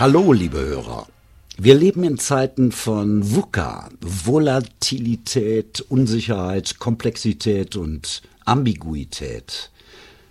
Hallo, liebe Hörer. Wir leben in Zeiten von VUCA, Volatilität, Unsicherheit, Komplexität und Ambiguität.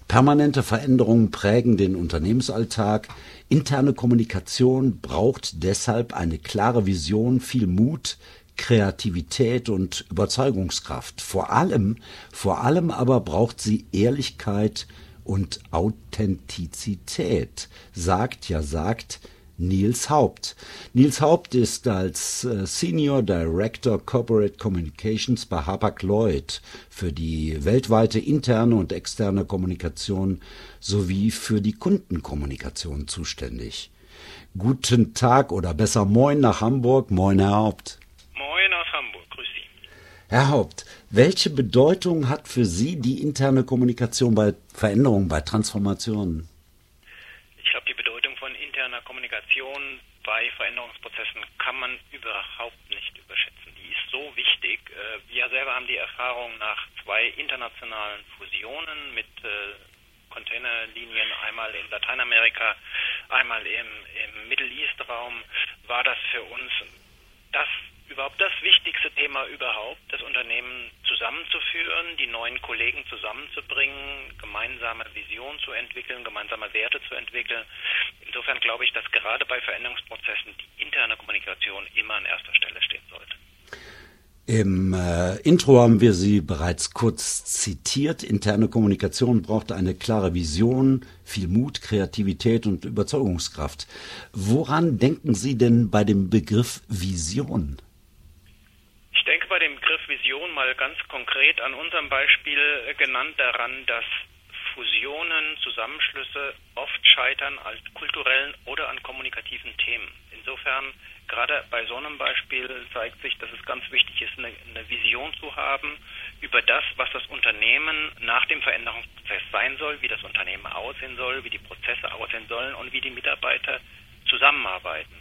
Permanente Veränderungen prägen den Unternehmensalltag. Interne Kommunikation braucht deshalb eine klare Vision, viel Mut, Kreativität und Überzeugungskraft. Vor allem, vor allem aber braucht sie Ehrlichkeit und Authentizität. Sagt ja, sagt Nils Haupt. Nils Haupt ist als äh, Senior Director Corporate Communications bei Hapag-Lloyd für die weltweite interne und externe Kommunikation sowie für die Kundenkommunikation zuständig. Guten Tag oder besser Moin nach Hamburg. Moin, Herr Haupt. Moin aus Hamburg. Grüß Sie. Herr Haupt, welche Bedeutung hat für Sie die interne Kommunikation bei Veränderungen, bei Transformationen? Kommunikation bei Veränderungsprozessen kann man überhaupt nicht überschätzen. Die ist so wichtig. Äh, wir selber haben die Erfahrung nach zwei internationalen Fusionen mit äh, Containerlinien, einmal in Lateinamerika, einmal im, im Middle East Raum, war das für uns das überhaupt das wichtigste Thema überhaupt, das Unternehmen zusammenzuführen, die neuen Kollegen zusammenzubringen, gemeinsame Vision zu entwickeln, gemeinsame Werte zu entwickeln. Insofern glaube ich, dass gerade bei Veränderungsprozessen die interne Kommunikation immer an erster Stelle stehen sollte. Im äh, Intro haben wir Sie bereits kurz zitiert. Interne Kommunikation braucht eine klare Vision, viel Mut, Kreativität und Überzeugungskraft. Woran denken Sie denn bei dem Begriff Vision? Ich denke bei dem Begriff Vision mal ganz konkret an unserem Beispiel genannt daran, dass Fusionen, Zusammenschlüsse oft scheitern an kulturellen oder an kommunikativen Themen. Insofern, gerade bei so einem Beispiel zeigt sich, dass es ganz wichtig ist, eine, eine Vision zu haben über das, was das Unternehmen nach dem Veränderungsprozess sein soll, wie das Unternehmen aussehen soll, wie die Prozesse aussehen sollen und wie die Mitarbeiter zusammenarbeiten.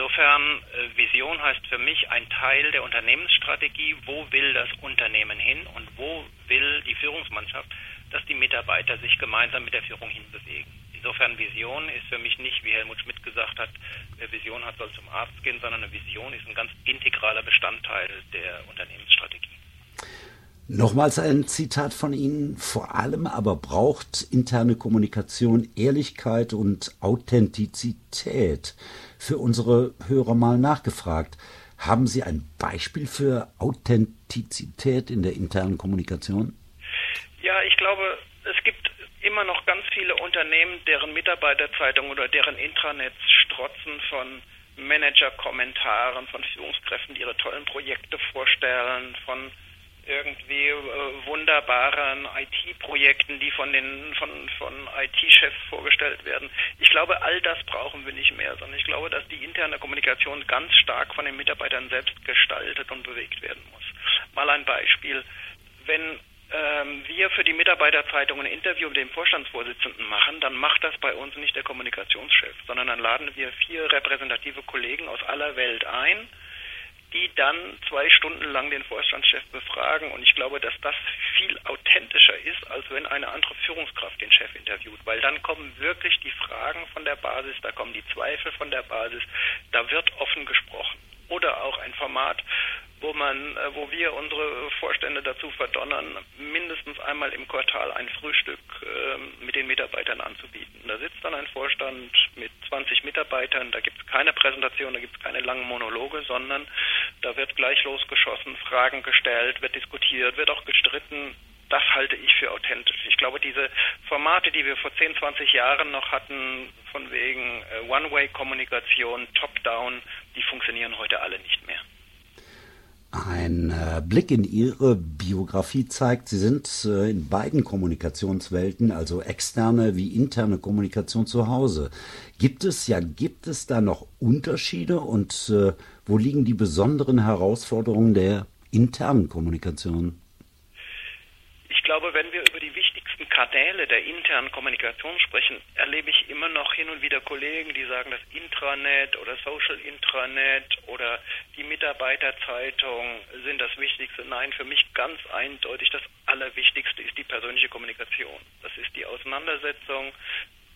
Insofern, äh, Vision heißt für mich ein Teil der Unternehmensstrategie. Wo will das Unternehmen hin und wo will die Führungsmannschaft, dass die Mitarbeiter sich gemeinsam mit der Führung hinbewegen? Insofern Vision ist für mich nicht, wie Helmut Schmidt gesagt hat, wer Vision hat, soll zum Arzt gehen, sondern eine Vision ist ein ganz integraler Bestandteil der Unternehmensstrategie. Nochmals ein Zitat von Ihnen. Vor allem aber braucht interne Kommunikation Ehrlichkeit und Authentizität. Für unsere Hörer mal nachgefragt. Haben Sie ein Beispiel für Authentizität in der internen Kommunikation? Ja, ich glaube, es gibt immer noch ganz viele Unternehmen, deren Mitarbeiterzeitungen oder deren Intranets strotzen von Manager-Kommentaren, von Führungskräften, die ihre tollen Projekte vorstellen, von irgendwie äh, wunderbaren IT-Projekten, die von den von von IT-Chefs vorgestellt werden. Ich glaube, all das brauchen wir nicht mehr, sondern ich glaube, dass die interne Kommunikation ganz stark von den Mitarbeitern selbst gestaltet und bewegt werden muss. Mal ein Beispiel: Wenn ähm, wir für die Mitarbeiterzeitung ein Interview mit dem Vorstandsvorsitzenden machen, dann macht das bei uns nicht der Kommunikationschef, sondern dann laden wir vier repräsentative Kollegen aus aller Welt ein die dann zwei Stunden lang den Vorstandschef befragen. Und ich glaube, dass das viel authentischer ist, als wenn eine andere Führungskraft den Chef interviewt, weil dann kommen wirklich die Fragen von der Basis, da kommen die Zweifel von der Basis, da wird offen gesprochen. Oder auch ein Format, wo man, äh, wo wir unsere Vorstände dazu verdonnern, mindestens einmal im Quartal ein Frühstück äh, mit den Mitarbeitern anzubieten. Da sitzt dann ein Vorstand mit 20 Mitarbeitern, da gibt es keine Präsentation, da gibt es keine langen Monologe, sondern da wird gleich losgeschossen, Fragen gestellt, wird diskutiert, wird auch gestritten. Das halte ich für authentisch. Ich glaube, diese Formate, die wir vor 10, 20 Jahren noch hatten, von wegen äh, One-Way-Kommunikation, Top-Down, die funktionieren heute alle nicht mehr. Ein äh, Blick in Ihre Biografie zeigt, Sie sind äh, in beiden Kommunikationswelten, also externe wie interne Kommunikation zu Hause. Gibt es, ja, gibt es da noch Unterschiede und äh, wo liegen die besonderen Herausforderungen der internen Kommunikation? Ich glaube, wenn wir über die wichtigsten Kanäle der internen Kommunikation sprechen, erlebe ich immer noch hin und wieder Kollegen, die sagen, das Intranet oder Social Intranet oder die Mitarbeiterzeitung sind das Wichtigste. Nein, für mich ganz eindeutig das Allerwichtigste ist die persönliche Kommunikation. Das ist die Auseinandersetzung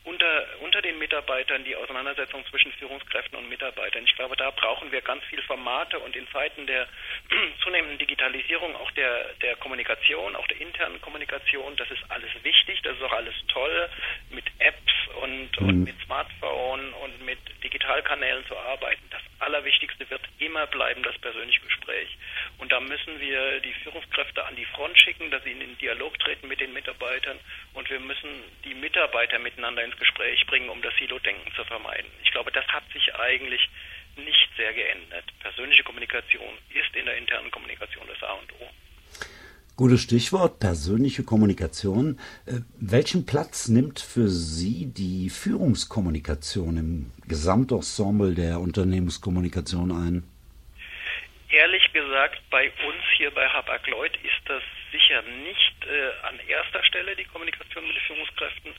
unter, unter den Mitarbeitern, die Auseinandersetzung zwischen Führungskräften und Mitarbeitern. Ich glaube, da brauchen wir ganz viel Formate und in Zeiten der zunehmenden Digitalisierung, auch der, der Kommunikation, auch der internen Kommunikation, das ist alles wichtig, das ist auch alles toll, mit Apps und, mhm. und mit Smartphone und mit Digitalkanälen zu arbeiten. Das Allerwichtigste wird immer bleiben das persönliche Gespräch. Und da müssen wir die Führungskräfte an die Front schicken, dass sie in den Dialog treten mit den Mitarbeitern und wir müssen die Mitarbeiter miteinander ins Gespräch bringen, um das Silo-Denken zu vermeiden. Ich glaube, das hat sich eigentlich nicht sehr geändert. Persönliche Kommunikation ist in der internen Kommunikation das A und O. Gutes Stichwort, persönliche Kommunikation. Äh, welchen Platz nimmt für Sie die Führungskommunikation im Gesamtensemble der Unternehmenskommunikation ein? Ehrlich gesagt, bei uns hier bei Hapag-Lloyd ist das sicher nicht äh, an erster Stelle die Kommunikation mit den Führungskräften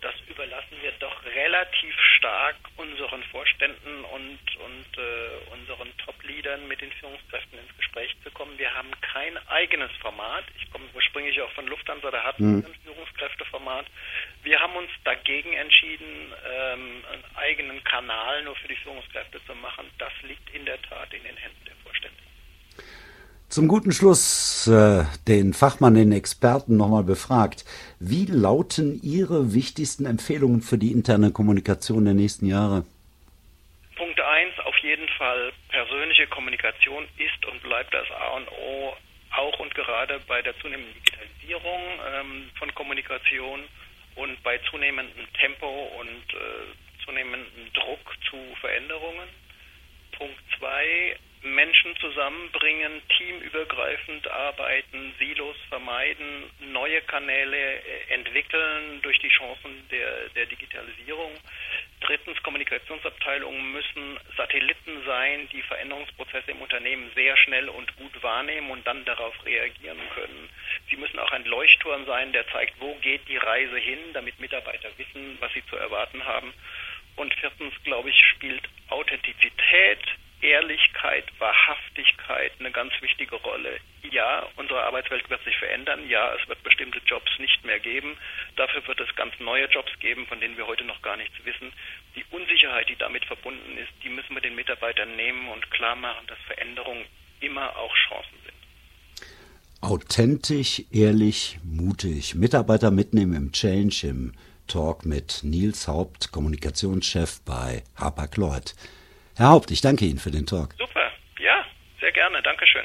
das überlassen wir doch relativ stark unseren Vorständen und, und äh, unseren Top-Leadern mit den Führungskräften ins Gespräch zu kommen. Wir haben kein eigenes Format. Ich komme ursprünglich auch von Lufthansa, da hatten wir mhm. ein Führungskräfteformat. Wir haben uns dagegen entschieden, ähm, einen eigenen Kanal nur für die Führungskräfte zu machen. Das liegt in der Tat in den Händen der. Zum guten Schluss äh, den Fachmann, den Experten nochmal befragt. Wie lauten Ihre wichtigsten Empfehlungen für die interne Kommunikation der nächsten Jahre? Punkt 1, auf jeden Fall persönliche Kommunikation ist und bleibt das A und O, auch und gerade bei der zunehmenden Digitalisierung ähm, von Kommunikation und bei zunehmendem Tempo und äh, zunehmendem Druck zu Veränderungen. Punkt 2, Menschen zusammenbringen, teamübergreifend arbeiten, Silos vermeiden, neue Kanäle äh, entwickeln durch die Chancen der, der Digitalisierung. Drittens, Kommunikationsabteilungen müssen Satelliten sein, die Veränderungsprozesse im Unternehmen sehr schnell und gut wahrnehmen und dann darauf reagieren können. Sie müssen auch ein Leuchtturm sein, der zeigt, wo geht die Reise hin, damit Mitarbeiter wissen, was sie zu erwarten haben. Und viertens, glaube ich, spielt Authentizität, Ehrlichkeit, Wahrhaftigkeit eine ganz wichtige Rolle. Ja, unsere Arbeitswelt wird sich verändern. Ja, es wird bestimmte Jobs nicht mehr geben. Dafür wird es ganz neue Jobs geben, von denen wir heute noch gar nichts wissen. Die Unsicherheit, die damit verbunden ist, die müssen wir den Mitarbeitern nehmen und klar machen, dass Veränderungen immer auch Chancen sind. Authentisch, ehrlich, mutig. Mitarbeiter mitnehmen im Change, im Talk mit Nils Haupt, Kommunikationschef bei Harper Lloyd. Herr Haupt, ich danke Ihnen für den Talk. Super, ja, sehr gerne, Dankeschön.